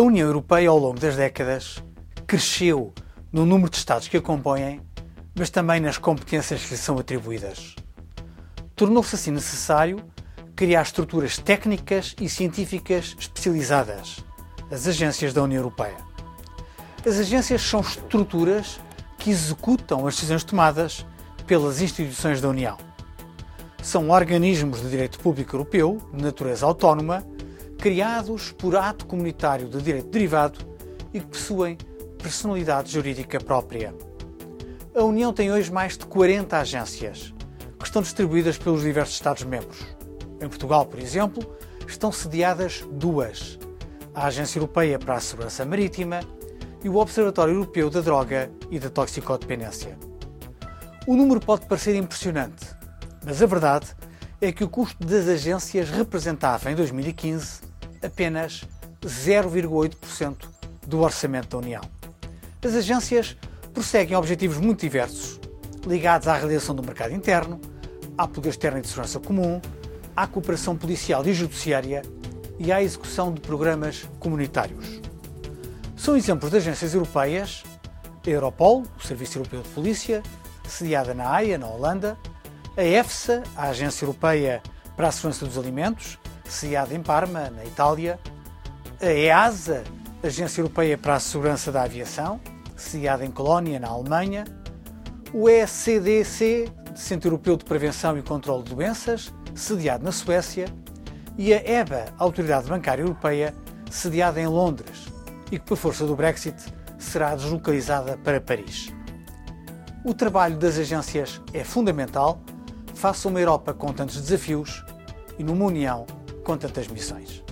União Europeia, ao longo das décadas, cresceu no número de Estados que a compõem, mas também nas competências que lhe são atribuídas. Tornou-se assim necessário criar estruturas técnicas e científicas especializadas, as agências da União Europeia. As agências são estruturas que executam as decisões tomadas pelas instituições da União. São organismos de direito público europeu, de natureza autónoma, criados por ato comunitário de direito derivado e que possuem personalidade jurídica própria. A União tem hoje mais de 40 agências, que estão distribuídas pelos diversos Estados-membros. Em Portugal, por exemplo, estão sediadas duas: a Agência Europeia para a Segurança Marítima e o Observatório Europeu da Droga e da Toxicodependência. O número pode parecer impressionante, mas a verdade é que o custo das agências representava em 2015 apenas 0,8% do orçamento da União. As agências prosseguem objetivos muito diversos, ligados à realização do mercado interno, à política externa e de segurança comum, à cooperação policial e judiciária e à execução de programas comunitários. São exemplos de agências europeias a Europol, o Serviço Europeu de Polícia, sediada na Haia, na Holanda, a EFSA, a Agência Europeia para a Segurança dos Alimentos, sediada em Parma, na Itália, a EASA, Agência Europeia para a Segurança da Aviação, sediada em Colónia, na Alemanha, o ECDC, Centro Europeu de Prevenção e Controlo de Doenças, sediado na Suécia, e a EBA, Autoridade Bancária Europeia, sediada em Londres, e que, por força do Brexit, será deslocalizada para Paris. O trabalho das agências é fundamental. Face a uma Europa com tantos desafios e numa União com tantas missões.